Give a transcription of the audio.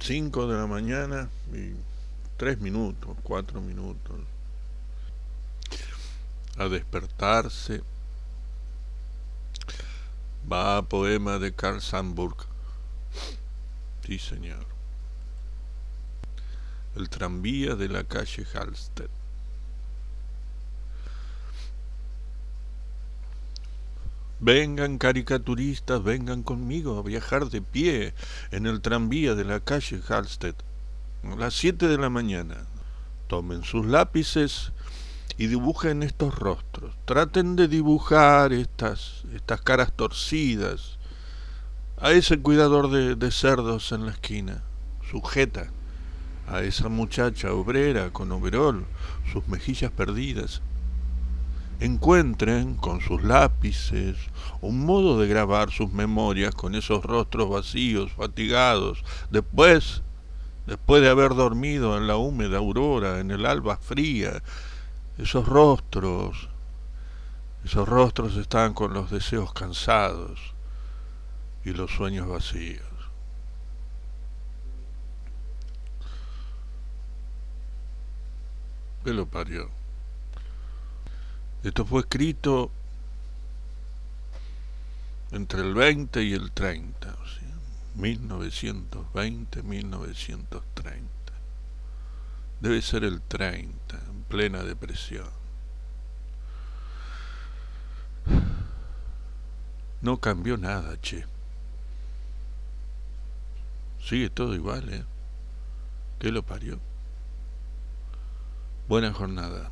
5 de la mañana y 3 minutos, 4 minutos. A despertarse. Va poema de Carl Sandburg. Sí, señor. El tranvía de la calle Halstead. Vengan caricaturistas, vengan conmigo a viajar de pie en el tranvía de la calle Halstead a las 7 de la mañana. Tomen sus lápices y dibujen estos rostros. Traten de dibujar estas, estas caras torcidas. A ese cuidador de, de cerdos en la esquina. Sujeta a esa muchacha obrera con overol, sus mejillas perdidas encuentren con sus lápices un modo de grabar sus memorias con esos rostros vacíos, fatigados, después, después de haber dormido en la húmeda aurora, en el alba fría, esos rostros, esos rostros están con los deseos cansados y los sueños vacíos. ¿Qué lo parió? Esto fue escrito entre el 20 y el 30, o sea, 1920-1930. Debe ser el 30, en plena depresión. No cambió nada, che. Sigue todo igual, ¿eh? ¿Qué lo parió? Buena jornada.